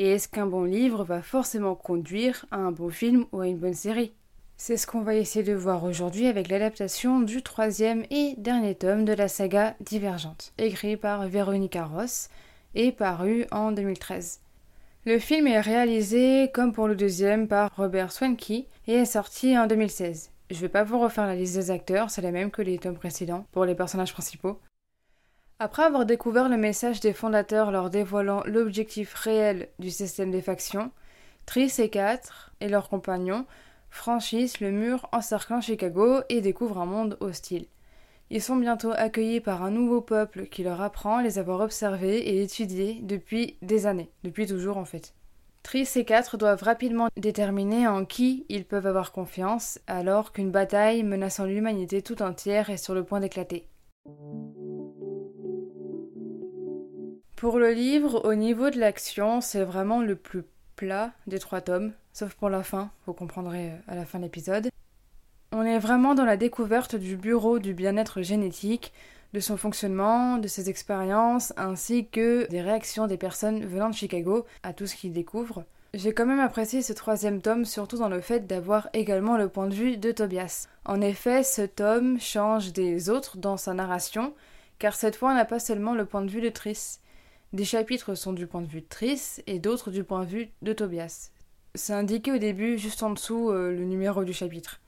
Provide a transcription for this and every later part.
Et est-ce qu'un bon livre va forcément conduire à un bon film ou à une bonne série? C'est ce qu'on va essayer de voir aujourd'hui avec l'adaptation du troisième et dernier tome de la saga Divergente, écrit par Véronica Ross et paru en 2013. Le film est réalisé, comme pour le deuxième, par Robert Swanke et est sorti en 2016. Je vais pas vous refaire la liste des acteurs, c'est la même que les tomes précédents pour les personnages principaux. Après avoir découvert le message des fondateurs leur dévoilant l'objectif réel du système des factions, Triss et Quatre et leurs compagnons franchissent le mur encerclant Chicago et découvrent un monde hostile. Ils sont bientôt accueillis par un nouveau peuple qui leur apprend les avoir observés et étudiés depuis des années, depuis toujours en fait. Triss et quatre doivent rapidement déterminer en qui ils peuvent avoir confiance alors qu'une bataille menaçant l'humanité tout entière est sur le point d'éclater. Pour le livre, au niveau de l'action, c'est vraiment le plus plat des trois tomes, sauf pour la fin, vous comprendrez euh, à la fin de l'épisode. On est vraiment dans la découverte du bureau du bien-être génétique, de son fonctionnement, de ses expériences, ainsi que des réactions des personnes venant de Chicago à tout ce qu'ils découvrent. J'ai quand même apprécié ce troisième tome, surtout dans le fait d'avoir également le point de vue de Tobias. En effet, ce tome change des autres dans sa narration, car cette fois on n'a pas seulement le point de vue de Triss. Des chapitres sont du point de vue de Triss et d'autres du point de vue de Tobias. C'est indiqué au début, juste en dessous, euh, le numéro du chapitre.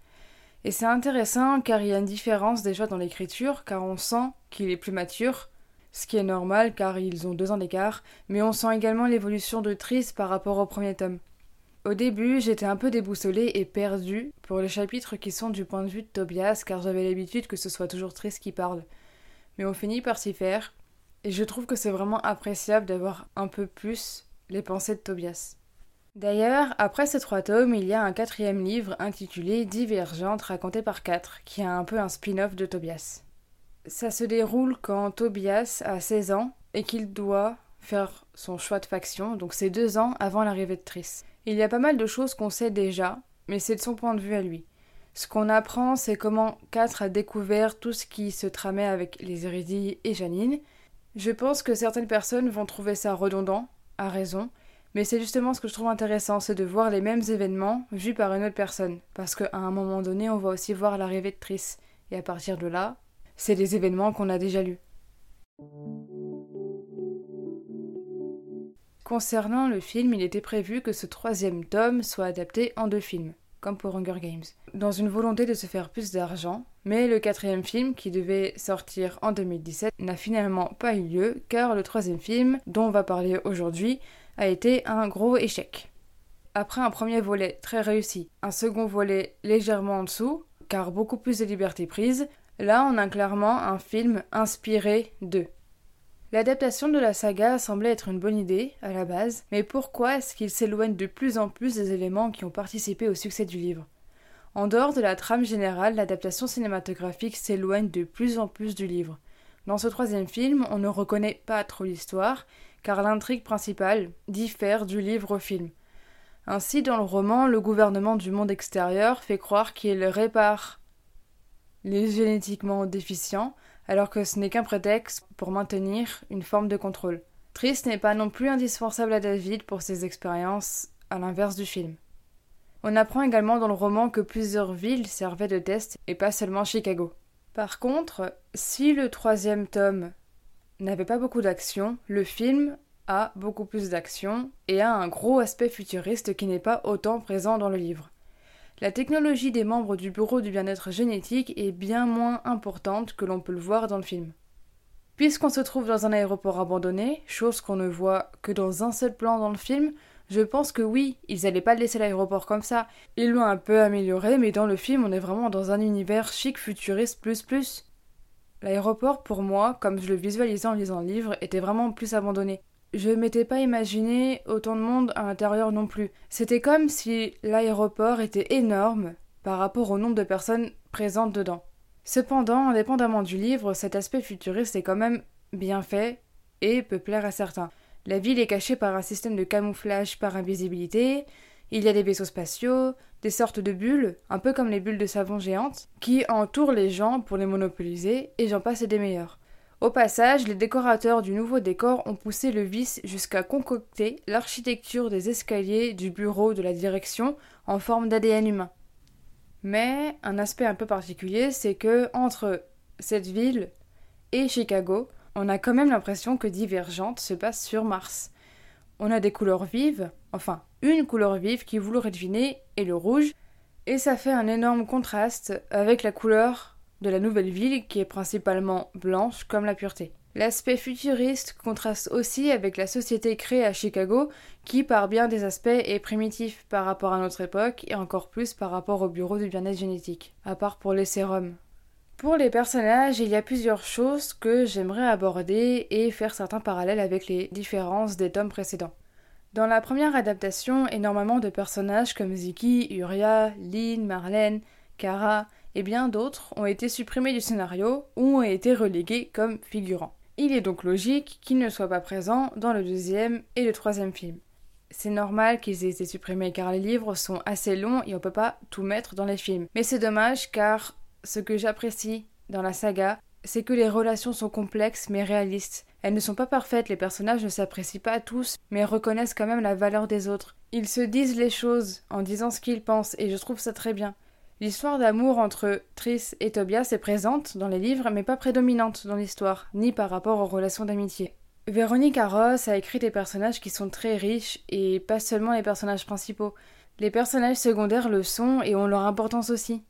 Et c'est intéressant car il y a une différence déjà dans l'écriture, car on sent qu'il est plus mature, ce qui est normal car ils ont deux ans d'écart, mais on sent également l'évolution de Triss par rapport au premier tome. Au début, j'étais un peu déboussolée et perdue pour les chapitres qui sont du point de vue de Tobias, car j'avais l'habitude que ce soit toujours Triss qui parle. Mais on finit par s'y faire, et je trouve que c'est vraiment appréciable d'avoir un peu plus les pensées de Tobias. D'ailleurs, après ces trois tomes, il y a un quatrième livre intitulé Divergente raconté par quatre, qui est un peu un spin-off de Tobias. Ça se déroule quand Tobias a 16 ans et qu'il doit faire son choix de faction, donc c'est deux ans avant l'arrivée de Triss. Il y a pas mal de choses qu'on sait déjà, mais c'est de son point de vue à lui. Ce qu'on apprend, c'est comment Quatre a découvert tout ce qui se tramait avec les hérédits et Janine, je pense que certaines personnes vont trouver ça redondant, à raison, mais c'est justement ce que je trouve intéressant, c'est de voir les mêmes événements vus par une autre personne, parce qu'à un moment donné, on va aussi voir l'arrivée de Triss, et à partir de là, c'est des événements qu'on a déjà lus. Concernant le film, il était prévu que ce troisième tome soit adapté en deux films comme pour Hunger Games, dans une volonté de se faire plus d'argent, mais le quatrième film, qui devait sortir en 2017, n'a finalement pas eu lieu, car le troisième film, dont on va parler aujourd'hui, a été un gros échec. Après un premier volet très réussi, un second volet légèrement en dessous, car beaucoup plus de liberté prise, là on a clairement un film inspiré d'eux. L'adaptation de la saga semblait être une bonne idée, à la base, mais pourquoi est-ce qu'il s'éloigne de plus en plus des éléments qui ont participé au succès du livre? En dehors de la trame générale, l'adaptation cinématographique s'éloigne de plus en plus du livre. Dans ce troisième film, on ne reconnaît pas trop l'histoire, car l'intrigue principale diffère du livre au film. Ainsi, dans le roman, le gouvernement du monde extérieur fait croire qu'il répare les génétiquement déficients, alors que ce n'est qu'un prétexte pour maintenir une forme de contrôle. Triss n'est pas non plus indispensable à David pour ses expériences, à l'inverse du film. On apprend également dans le roman que plusieurs villes servaient de test et pas seulement Chicago. Par contre, si le troisième tome n'avait pas beaucoup d'action, le film a beaucoup plus d'action et a un gros aspect futuriste qui n'est pas autant présent dans le livre. La technologie des membres du Bureau du bien-être génétique est bien moins importante que l'on peut le voir dans le film. Puisqu'on se trouve dans un aéroport abandonné, chose qu'on ne voit que dans un seul plan dans le film, je pense que oui, ils n'allaient pas laisser l'aéroport comme ça. Ils l'ont un peu amélioré, mais dans le film, on est vraiment dans un univers chic futuriste plus plus. L'aéroport, pour moi, comme je le visualisais en lisant le livre, était vraiment plus abandonné. Je m'étais pas imaginé autant de monde à l'intérieur non plus. C'était comme si l'aéroport était énorme par rapport au nombre de personnes présentes dedans. Cependant, indépendamment du livre, cet aspect futuriste est quand même bien fait et peut plaire à certains. La ville est cachée par un système de camouflage par invisibilité, il y a des vaisseaux spatiaux, des sortes de bulles, un peu comme les bulles de savon géantes, qui entourent les gens pour les monopoliser, et j'en passe des meilleurs. Au passage, les décorateurs du nouveau décor ont poussé le vice jusqu'à concocter l'architecture des escaliers du bureau de la direction en forme d'ADN humain. Mais un aspect un peu particulier, c'est que entre cette ville et Chicago, on a quand même l'impression que Divergente se passe sur Mars. On a des couleurs vives, enfin une couleur vive qui, vous l'aurez deviné, est le rouge, et ça fait un énorme contraste avec la couleur de la nouvelle ville qui est principalement blanche comme la pureté. L'aspect futuriste contraste aussi avec la société créée à Chicago qui par bien des aspects est primitif par rapport à notre époque et encore plus par rapport au bureau du bien-être génétique, à part pour les sérums. Pour les personnages, il y a plusieurs choses que j'aimerais aborder et faire certains parallèles avec les différences des tomes précédents. Dans la première adaptation, énormément de personnages comme Ziki, Uria, Lynn, Marlène, Kara et bien d'autres ont été supprimés du scénario ou ont été relégués comme figurants. Il est donc logique qu'ils ne soient pas présents dans le deuxième et le troisième film. C'est normal qu'ils aient été supprimés car les livres sont assez longs et on peut pas tout mettre dans les films. Mais c'est dommage car ce que j'apprécie dans la saga, c'est que les relations sont complexes mais réalistes. Elles ne sont pas parfaites, les personnages ne s'apprécient pas tous, mais reconnaissent quand même la valeur des autres. Ils se disent les choses en disant ce qu'ils pensent, et je trouve ça très bien. L'histoire d'amour entre Triss et Tobias est présente dans les livres, mais pas prédominante dans l'histoire, ni par rapport aux relations d'amitié. Véronique Arros a écrit des personnages qui sont très riches, et pas seulement les personnages principaux. Les personnages secondaires le sont et ont leur importance aussi.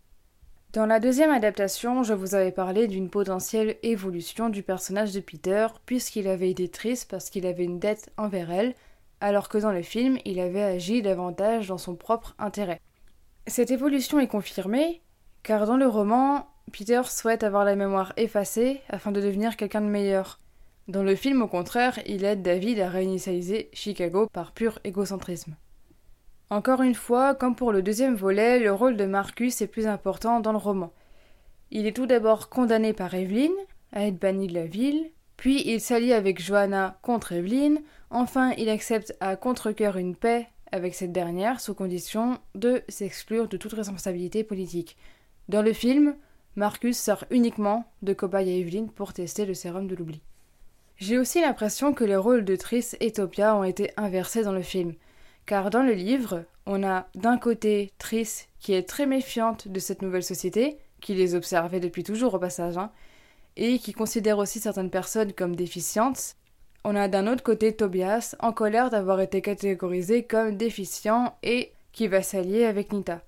Dans la deuxième adaptation, je vous avais parlé d'une potentielle évolution du personnage de Peter, puisqu'il avait été triste parce qu'il avait une dette envers elle, alors que dans le film, il avait agi davantage dans son propre intérêt. Cette évolution est confirmée, car dans le roman, Peter souhaite avoir la mémoire effacée afin de devenir quelqu'un de meilleur. Dans le film, au contraire, il aide David à réinitialiser Chicago par pur égocentrisme. Encore une fois, comme pour le deuxième volet, le rôle de Marcus est plus important dans le roman. Il est tout d'abord condamné par Evelyn à être banni de la ville, puis il s'allie avec Johanna contre Evelyn, enfin il accepte à contre-coeur une paix avec cette dernière sous condition de s'exclure de toute responsabilité politique. Dans le film, Marcus sort uniquement de cobaye à Evelyn pour tester le sérum de l'oubli. J'ai aussi l'impression que les rôles de Triss et Topia ont été inversés dans le film car dans le livre, on a d'un côté Triss qui est très méfiante de cette nouvelle société, qui les observait depuis toujours au passage, hein, et qui considère aussi certaines personnes comme déficientes. On a d'un autre côté Tobias, en colère d'avoir été catégorisé comme déficient et qui va s'allier avec Nita.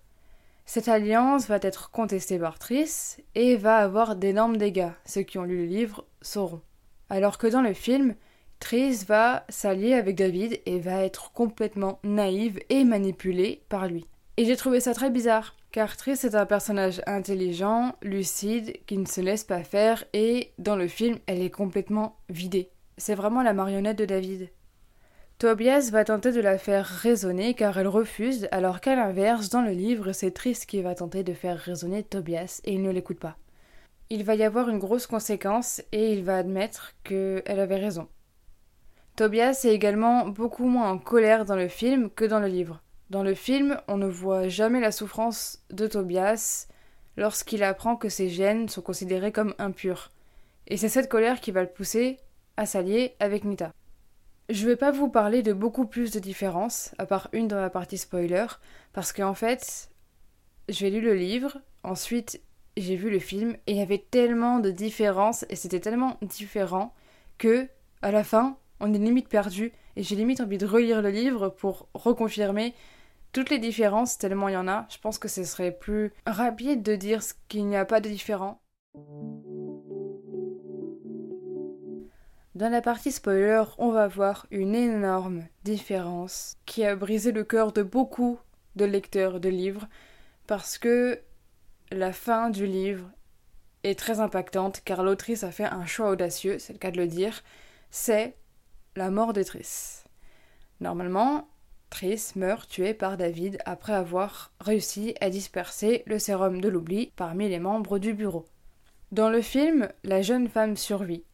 Cette alliance va être contestée par Triss et va avoir d'énormes dégâts, ceux qui ont lu le livre sauront. Alors que dans le film, Triss va s'allier avec David et va être complètement naïve et manipulée par lui. Et j'ai trouvé ça très bizarre, car Triss est un personnage intelligent, lucide, qui ne se laisse pas faire, et dans le film, elle est complètement vidée. C'est vraiment la marionnette de David. Tobias va tenter de la faire raisonner car elle refuse, alors qu'à l'inverse, dans le livre, c'est Triss qui va tenter de faire raisonner Tobias et il ne l'écoute pas. Il va y avoir une grosse conséquence et il va admettre qu'elle avait raison. Tobias est également beaucoup moins en colère dans le film que dans le livre. Dans le film, on ne voit jamais la souffrance de Tobias lorsqu'il apprend que ses gènes sont considérés comme impurs. Et c'est cette colère qui va le pousser s'allier avec Nita. Je vais pas vous parler de beaucoup plus de différences, à part une dans la partie spoiler, parce qu'en fait, j'ai lu le livre, ensuite j'ai vu le film, et il y avait tellement de différences, et c'était tellement différent, que, à la fin, on est limite perdu et j'ai limite envie de relire le livre pour reconfirmer toutes les différences tellement il y en a. Je pense que ce serait plus rapide de dire qu'il n'y a pas de différent. Dans la partie spoiler, on va voir une énorme différence qui a brisé le cœur de beaucoup de lecteurs de livres parce que la fin du livre est très impactante car l'autrice a fait un choix audacieux, c'est le cas de le dire, c'est la mort de Triss. Normalement, Triss meurt tuée par David après avoir réussi à disperser le sérum de l'oubli parmi les membres du bureau. Dans le film, la jeune femme survit.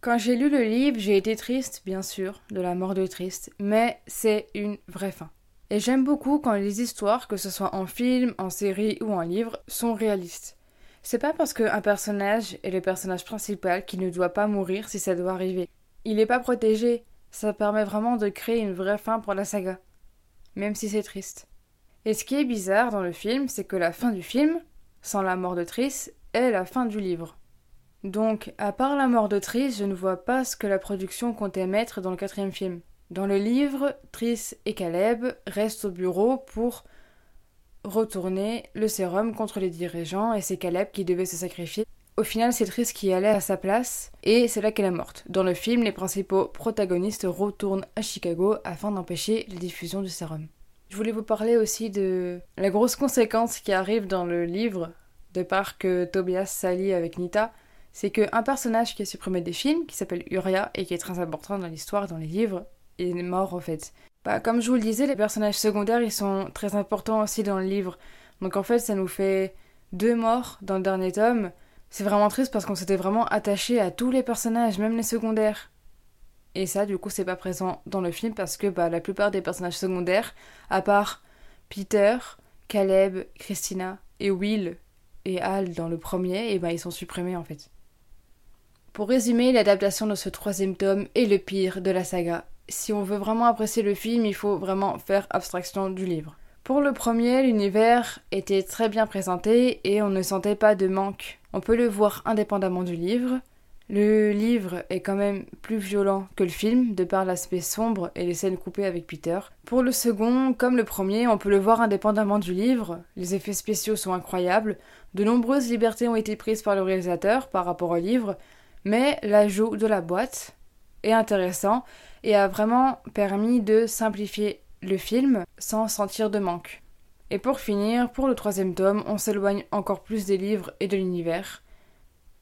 Quand j'ai lu le livre, j'ai été triste, bien sûr, de la mort de Triste, mais c'est une vraie fin. Et j'aime beaucoup quand les histoires, que ce soit en film, en série ou en livre, sont réalistes. C'est pas parce qu'un personnage est le personnage principal qu'il ne doit pas mourir si ça doit arriver. Il n'est pas protégé. Ça permet vraiment de créer une vraie fin pour la saga. Même si c'est triste. Et ce qui est bizarre dans le film, c'est que la fin du film, sans la mort de Triss, est la fin du livre. Donc, à part la mort de Triss, je ne vois pas ce que la production comptait mettre dans le quatrième film. Dans le livre, Triss et Caleb restent au bureau pour retourner le sérum contre les dirigeants et c'est Caleb qui devait se sacrifier. Au final, c'est Triss qui allait à sa place et c'est là qu'elle est morte. Dans le film, les principaux protagonistes retournent à Chicago afin d'empêcher la diffusion du sérum. Je voulais vous parler aussi de la grosse conséquence qui arrive dans le livre de part que Tobias s'allie avec Nita c'est qu'un personnage qui est supprimé des films, qui s'appelle Uria et qui est très important dans l'histoire, dans les livres, est mort en fait. Bah, comme je vous le disais, les personnages secondaires, ils sont très importants aussi dans le livre. Donc en fait, ça nous fait deux morts dans le dernier tome. C'est vraiment triste parce qu'on s'était vraiment attaché à tous les personnages, même les secondaires. Et ça, du coup, c'est pas présent dans le film parce que bah, la plupart des personnages secondaires, à part Peter, Caleb, Christina et Will et Al dans le premier, et bah, ils sont supprimés en fait. Pour résumer, l'adaptation de ce troisième tome est le pire de la saga. Si on veut vraiment apprécier le film, il faut vraiment faire abstraction du livre. Pour le premier, l'univers était très bien présenté et on ne sentait pas de manque. On peut le voir indépendamment du livre. Le livre est quand même plus violent que le film, de par l'aspect sombre et les scènes coupées avec Peter. Pour le second, comme le premier, on peut le voir indépendamment du livre. Les effets spéciaux sont incroyables. De nombreuses libertés ont été prises par le réalisateur par rapport au livre, mais l'ajout de la boîte est intéressant et a vraiment permis de simplifier le film sans sentir de manque. Et pour finir, pour le troisième tome, on s'éloigne encore plus des livres et de l'univers.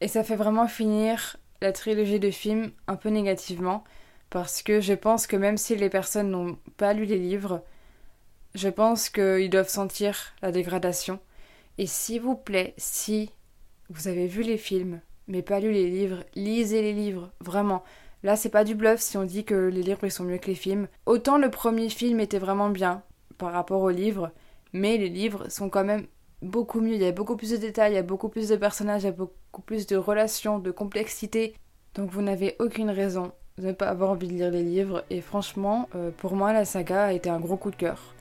Et ça fait vraiment finir la trilogie de films un peu négativement, parce que je pense que même si les personnes n'ont pas lu les livres, je pense qu'ils doivent sentir la dégradation. Et s'il vous plaît, si vous avez vu les films, mais pas lu les livres, lisez les livres, vraiment. Là, c'est pas du bluff si on dit que les livres sont mieux que les films. Autant le premier film était vraiment bien par rapport aux livres, mais les livres sont quand même beaucoup mieux. Il y a beaucoup plus de détails, il y a beaucoup plus de personnages, il y a beaucoup plus de relations, de complexité. Donc vous n'avez aucune raison de ne pas avoir envie de lire les livres. Et franchement, euh, pour moi, la saga a été un gros coup de cœur.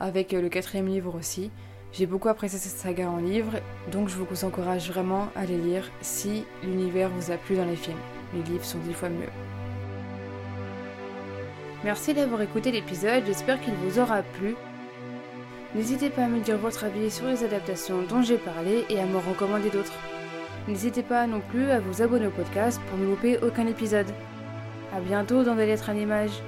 Avec euh, le quatrième livre aussi. J'ai beaucoup apprécié cette saga en livre, donc je vous encourage vraiment à les lire si l'univers vous a plu dans les films. Les livres sont dix fois mieux. Merci d'avoir écouté l'épisode, j'espère qu'il vous aura plu. N'hésitez pas à me dire votre avis sur les adaptations dont j'ai parlé et à me recommander d'autres. N'hésitez pas non plus à vous abonner au podcast pour ne louper aucun épisode. A bientôt dans des lettres à l'image.